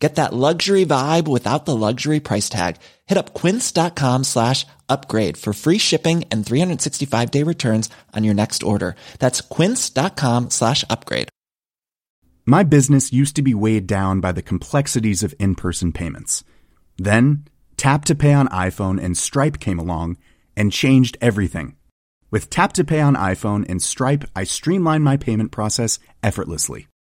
Get that luxury vibe without the luxury price tag. Hit up quince.com slash upgrade for free shipping and 365 day returns on your next order. That's quince.com slash upgrade. My business used to be weighed down by the complexities of in person payments. Then, Tap to Pay on iPhone and Stripe came along and changed everything. With Tap to Pay on iPhone and Stripe, I streamlined my payment process effortlessly.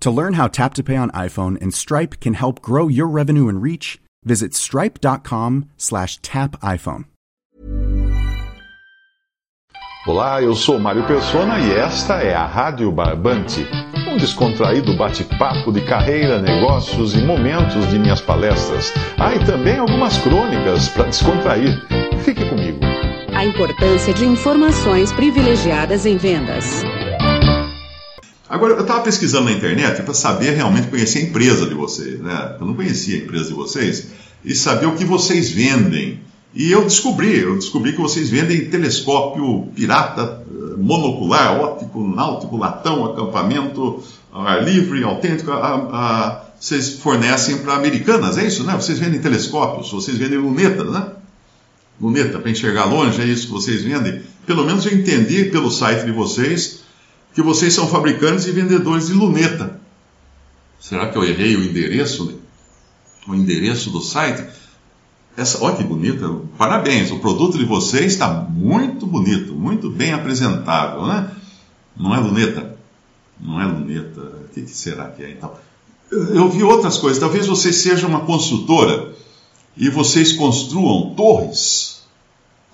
To learn how Tap to Pay on iPhone and Stripe can help grow your revenue and reach, visit stripe.com slash tap iPhone. Olá, eu sou Mário Persona e esta é a Rádio Barbante, um descontraído bate-papo de carreira, negócios e momentos de minhas palestras. Ah, e também algumas crônicas para descontrair. Fique comigo. A importância de informações privilegiadas em vendas. Agora, eu estava pesquisando na internet para saber realmente conhecer a empresa de vocês, né? Eu não conhecia a empresa de vocês e saber o que vocês vendem. E eu descobri, eu descobri que vocês vendem telescópio pirata, eh, monocular, óptico, náutico, latão, acampamento, ar livre, autêntico. A, a, vocês fornecem para americanas, é isso, né? Vocês vendem telescópios, vocês vendem lunetas, né? Luneta para enxergar longe, é isso que vocês vendem. Pelo menos eu entendi pelo site de vocês que vocês são fabricantes e vendedores de luneta. Será que eu errei o endereço? O endereço do site? Essa, olha que bonita, parabéns, o produto de vocês está muito bonito, muito bem apresentável, né? Não é luneta? Não é luneta, o que, que será que é então? Eu vi outras coisas, talvez vocês sejam uma construtora e vocês construam torres,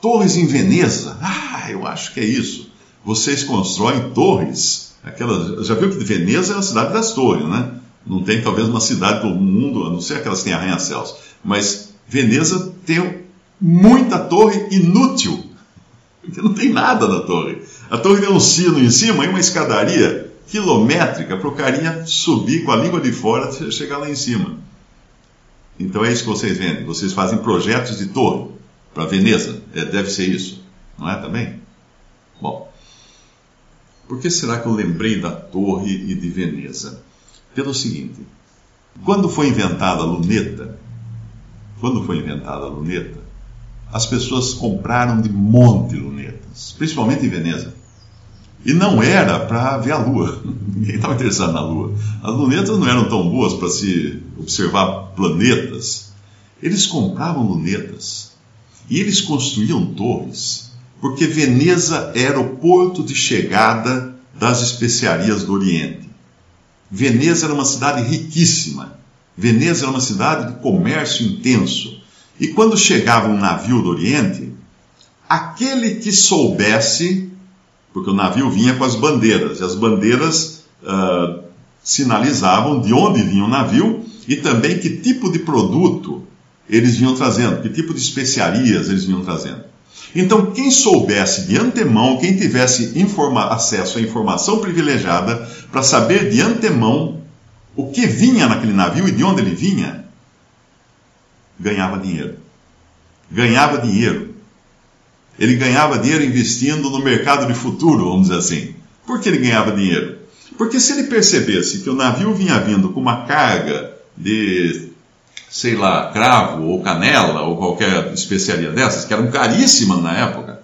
torres em Veneza, ah, eu acho que é isso vocês constroem torres. Aquelas, já viu que Veneza é a cidade das torres, né? Não tem talvez uma cidade do mundo, a não ser aquelas que têm arranha-céus. Mas Veneza tem muita torre inútil, porque não tem nada na torre. A torre tem um sino em cima e uma escadaria quilométrica para o carinha subir com a língua de fora e chegar lá em cima. Então é isso que vocês vendem. Vocês fazem projetos de torre para Veneza. É, deve ser isso, não é também? Bom, por que será que eu lembrei da torre e de Veneza? Pelo seguinte, quando foi inventada a luneta, quando foi inventada a luneta, as pessoas compraram de monte lunetas, principalmente em Veneza. E não era para ver a Lua. Ninguém estava interessado na Lua. As lunetas não eram tão boas para se observar planetas. Eles compravam lunetas e eles construíam torres porque Veneza era o porto de chegada das especiarias do Oriente. Veneza era uma cidade riquíssima. Veneza era uma cidade de comércio intenso. E quando chegava um navio do Oriente, aquele que soubesse, porque o navio vinha com as bandeiras, e as bandeiras uh, sinalizavam de onde vinha o navio e também que tipo de produto eles vinham trazendo, que tipo de especiarias eles vinham trazendo. Então, quem soubesse de antemão, quem tivesse acesso à informação privilegiada para saber de antemão o que vinha naquele navio e de onde ele vinha, ganhava dinheiro. Ganhava dinheiro. Ele ganhava dinheiro investindo no mercado de futuro, vamos dizer assim. Por que ele ganhava dinheiro? Porque se ele percebesse que o navio vinha vindo com uma carga de sei lá, cravo ou canela ou qualquer especiaria dessas, que eram caríssimas na época.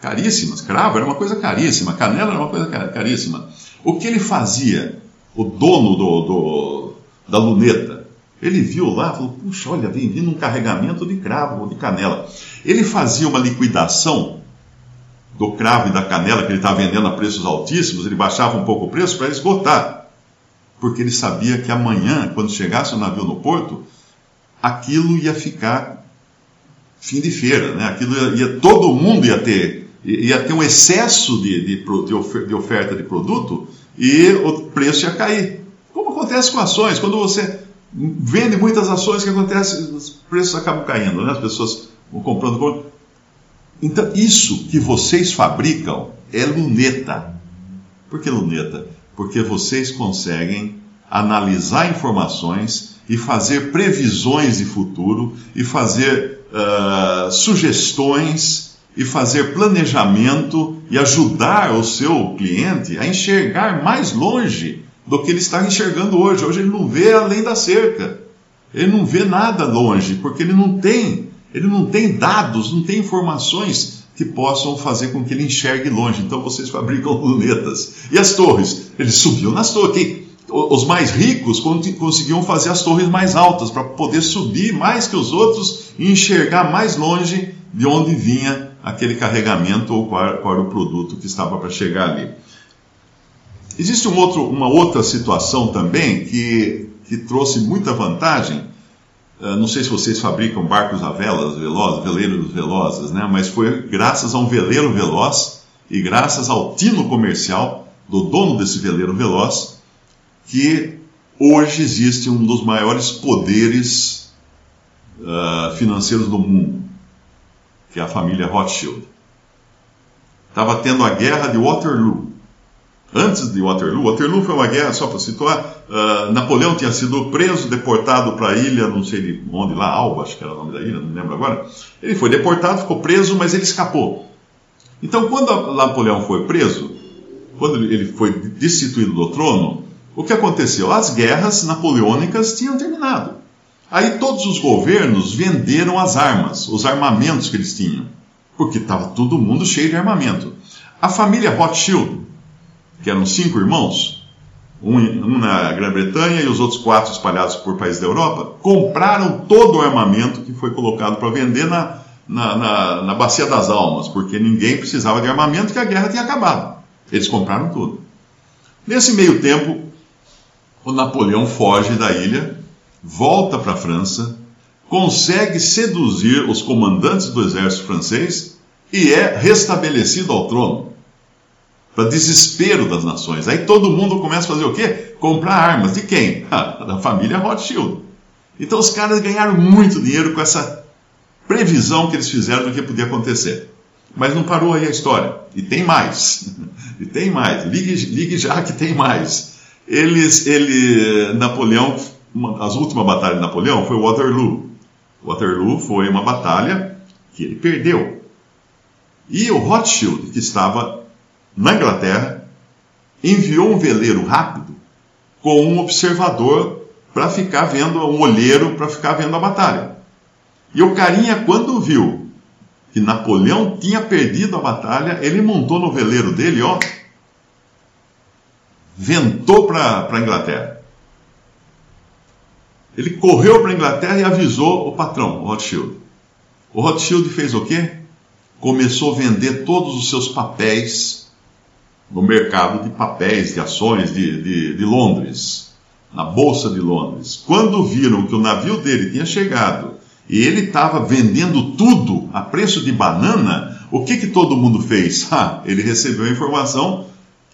Caríssimas. Cravo era uma coisa caríssima, canela era uma coisa caríssima. O que ele fazia, o dono do, do da luneta, ele viu lá, falou: puxa, olha, vem vindo um carregamento de cravo ou de canela. Ele fazia uma liquidação do cravo e da canela que ele estava vendendo a preços altíssimos, ele baixava um pouco o preço para esgotar. Porque ele sabia que amanhã, quando chegasse o navio no porto, aquilo ia ficar fim de feira, né? Aquilo ia, todo mundo ia ter, ia ter um excesso de, de, de oferta de produto e o preço ia cair. Como acontece com ações, quando você vende muitas ações, o que acontece? Os preços acabam caindo, né? As pessoas vão comprando. Então, isso que vocês fabricam é luneta. Por que luneta? Porque vocês conseguem analisar informações e fazer previsões de futuro e fazer uh, sugestões e fazer planejamento e ajudar o seu cliente a enxergar mais longe do que ele está enxergando hoje. Hoje ele não vê além da cerca. Ele não vê nada longe, porque ele não tem, ele não tem dados, não tem informações que possam fazer com que ele enxergue longe. Então vocês fabricam lunetas. E as torres? Eles subiam nas torres. Os mais ricos conseguiam fazer as torres mais altas para poder subir mais que os outros e enxergar mais longe de onde vinha aquele carregamento ou qual, qual era o produto que estava para chegar ali. Existe um outro, uma outra situação também que, que trouxe muita vantagem. Uh, não sei se vocês fabricam barcos a velas velozes, veleiros velozes, né? mas foi graças a um veleiro veloz e graças ao tino comercial do dono desse veleiro veloz que hoje existe um dos maiores poderes uh, financeiros do mundo, que é a família Rothschild. Estava tendo a guerra de Waterloo antes de Waterloo. Waterloo foi uma guerra, só para situar, uh, Napoleão tinha sido preso, deportado para a ilha, não sei de onde lá, Alba, acho que era o nome da ilha, não lembro agora. Ele foi deportado, ficou preso, mas ele escapou. Então, quando Napoleão foi preso, quando ele foi destituído do trono, o que aconteceu? As guerras napoleônicas tinham terminado. Aí todos os governos venderam as armas, os armamentos que eles tinham, porque estava todo mundo cheio de armamento. A família Rothschild, que eram cinco irmãos, um, um na Grã-Bretanha e os outros quatro espalhados por países da Europa, compraram todo o armamento que foi colocado para vender na, na, na, na Bacia das Almas, porque ninguém precisava de armamento, que a guerra tinha acabado. Eles compraram tudo. Nesse meio tempo, o Napoleão foge da ilha, volta para a França, consegue seduzir os comandantes do exército francês e é restabelecido ao trono para desespero das nações. Aí todo mundo começa a fazer o quê? Comprar armas. De quem? Ah, da família Rothschild. Então os caras ganharam muito dinheiro com essa previsão que eles fizeram do que podia acontecer. Mas não parou aí a história. E tem mais. e tem mais. Ligue, ligue já que tem mais. Eles, ele, Napoleão, uma, as últimas batalhas de Napoleão foi Waterloo. Waterloo foi uma batalha que ele perdeu. E o Rothschild, que estava na Inglaterra, enviou um veleiro rápido com um observador para ficar vendo, um olheiro para ficar vendo a batalha. E o carinha, quando viu que Napoleão tinha perdido a batalha, ele montou no veleiro dele, ó, ventou para a Inglaterra. Ele correu para a Inglaterra e avisou o patrão, o Rothschild. O Rothschild fez o quê? Começou a vender todos os seus papéis no mercado de papéis, de ações de, de, de Londres, na Bolsa de Londres. Quando viram que o navio dele tinha chegado e ele estava vendendo tudo a preço de banana, o que, que todo mundo fez? Ah, ele recebeu a informação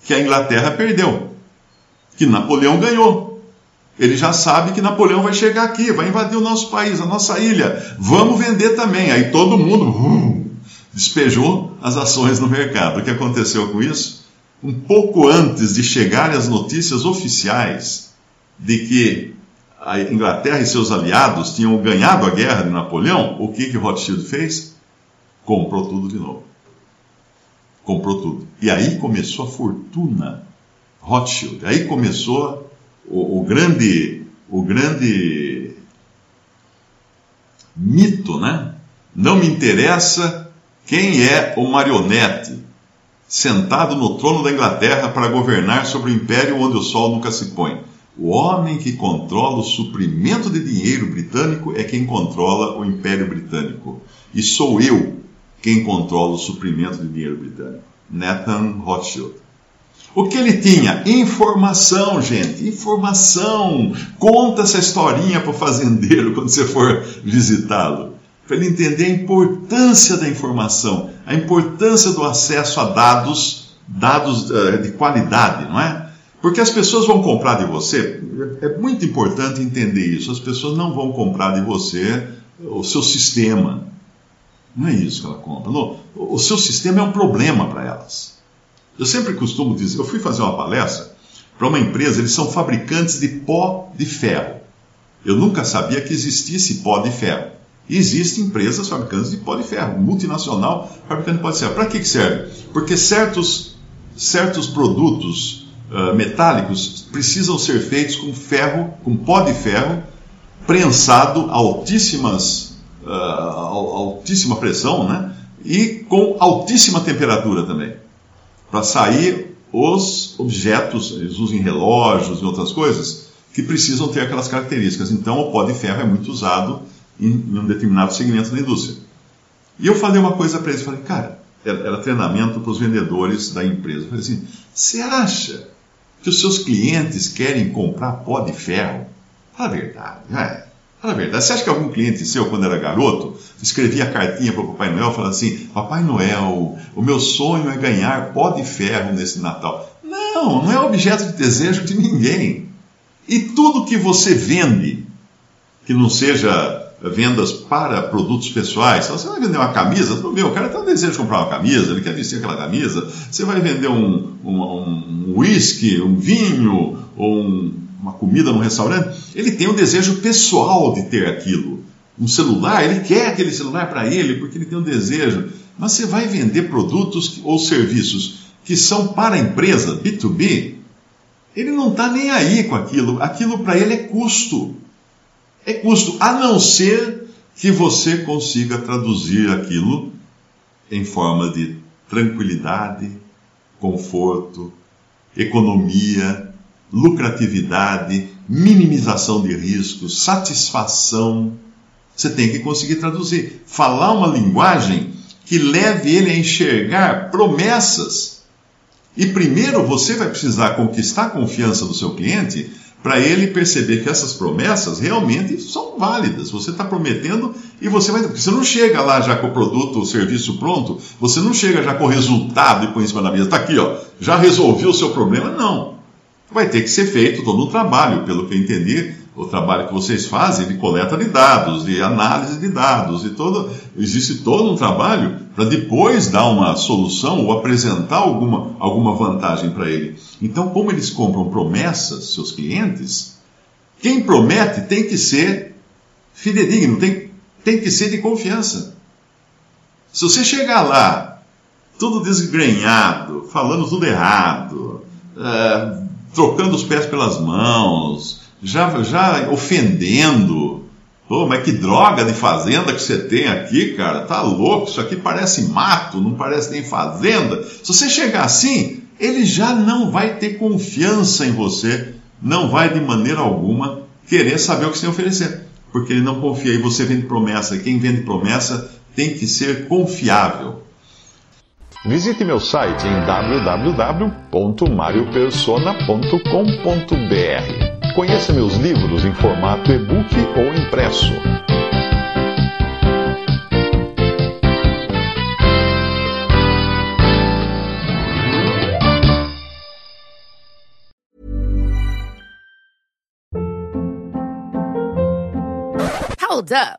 que a Inglaterra perdeu, que Napoleão ganhou. Ele já sabe que Napoleão vai chegar aqui, vai invadir o nosso país, a nossa ilha. Vamos vender também. Aí todo mundo uh, despejou as ações no mercado. O que aconteceu com isso? um pouco antes de chegarem as notícias oficiais de que a Inglaterra e seus aliados tinham ganhado a guerra de Napoleão, o que que Rothschild fez? Comprou tudo de novo. Comprou tudo. E aí começou a fortuna Rothschild. Aí começou o, o grande, o grande mito, né? Não me interessa quem é o marionete sentado no trono da Inglaterra para governar sobre o império onde o sol nunca se põe. O homem que controla o suprimento de dinheiro britânico é quem controla o império britânico. E sou eu quem controla o suprimento de dinheiro britânico? Nathan Rothschild. O que ele tinha? Informação, gente. Informação. Conta essa historinha para o fazendeiro quando você for visitá-lo. Para ele entender a importância da informação, a importância do acesso a dados, dados uh, de qualidade, não é? Porque as pessoas vão comprar de você, é muito importante entender isso. As pessoas não vão comprar de você o seu sistema. Não é isso que ela compra. Não, o seu sistema é um problema para elas. Eu sempre costumo dizer, eu fui fazer uma palestra para uma empresa, eles são fabricantes de pó de ferro. Eu nunca sabia que existisse pó de ferro. Existem empresas fabricantes de pó de ferro, multinacional fabricando pó de ferro. Para que, que serve? Porque certos, certos produtos uh, metálicos precisam ser feitos com ferro, com pó de ferro, prensado a altíssimas, uh, altíssima pressão, né? E com altíssima temperatura também para sair os objetos, eles usam relógios e outras coisas, que precisam ter aquelas características. Então, o pó de ferro é muito usado em, em um determinado segmento da indústria. E eu falei uma coisa para eles, falei, cara, era, era treinamento para os vendedores da empresa. Eu falei assim, você acha que os seus clientes querem comprar pó de ferro? Fala a verdade, é. Fala a verdade. Você acha que algum cliente seu, quando era garoto, escrevia cartinha para o Papai Noel falando assim: Papai Noel, o meu sonho é ganhar pó de ferro nesse Natal? Não, não é objeto de desejo de ninguém. E tudo que você vende, que não seja vendas para produtos pessoais. Você vai vender uma camisa, meu, o cara tem um desejo de comprar uma camisa, ele quer vestir aquela camisa. Você vai vender um, um, um whisky, um vinho, ou um, uma comida num restaurante, ele tem um desejo pessoal de ter aquilo. Um celular, ele quer aquele celular para ele porque ele tem um desejo. Mas você vai vender produtos ou serviços que são para a empresa, B2B, ele não está nem aí com aquilo. Aquilo para ele é custo. É custo, a não ser que você consiga traduzir aquilo em forma de tranquilidade, conforto, economia, lucratividade, minimização de riscos, satisfação. Você tem que conseguir traduzir. Falar uma linguagem que leve ele a enxergar promessas. E primeiro você vai precisar conquistar a confiança do seu cliente para ele perceber que essas promessas realmente são válidas. Você está prometendo e você vai. Porque você não chega lá já com o produto, o serviço pronto, você não chega já com o resultado e põe em cima da mesa. Está aqui, ó, já resolvi o seu problema. Não vai ter que ser feito todo um trabalho, pelo que eu entendi, o trabalho que vocês fazem de coleta de dados, de análise de dados, e todo, existe todo um trabalho para depois dar uma solução ou apresentar alguma, alguma vantagem para ele. Então, como eles compram promessas, seus clientes, quem promete tem que ser fidedigno, tem, tem que ser de confiança. Se você chegar lá, tudo desgrenhado, falando tudo errado, uh, trocando os pés pelas mãos, já, já ofendendo. Pô, mas que droga de fazenda que você tem aqui, cara. Tá louco, isso aqui parece mato, não parece nem fazenda. Se você chegar assim, ele já não vai ter confiança em você, não vai de maneira alguma querer saber o que você oferecer. Porque ele não confia e você vende promessa. Quem vende promessa tem que ser confiável. Visite meu site em www.mariopersona.com.br. Conheça meus livros em formato e-book ou impresso. Hold up.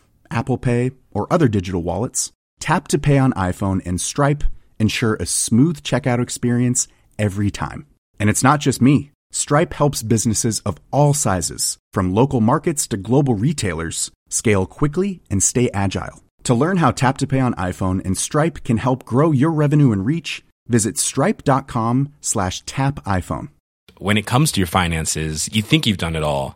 Apple Pay, or other digital wallets, Tap to Pay on iPhone and Stripe ensure a smooth checkout experience every time. And it's not just me. Stripe helps businesses of all sizes, from local markets to global retailers, scale quickly and stay agile. To learn how Tap to Pay on iPhone and Stripe can help grow your revenue and reach, visit stripe.com slash tap iPhone. When it comes to your finances, you think you've done it all.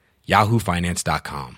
yahoofinance.com.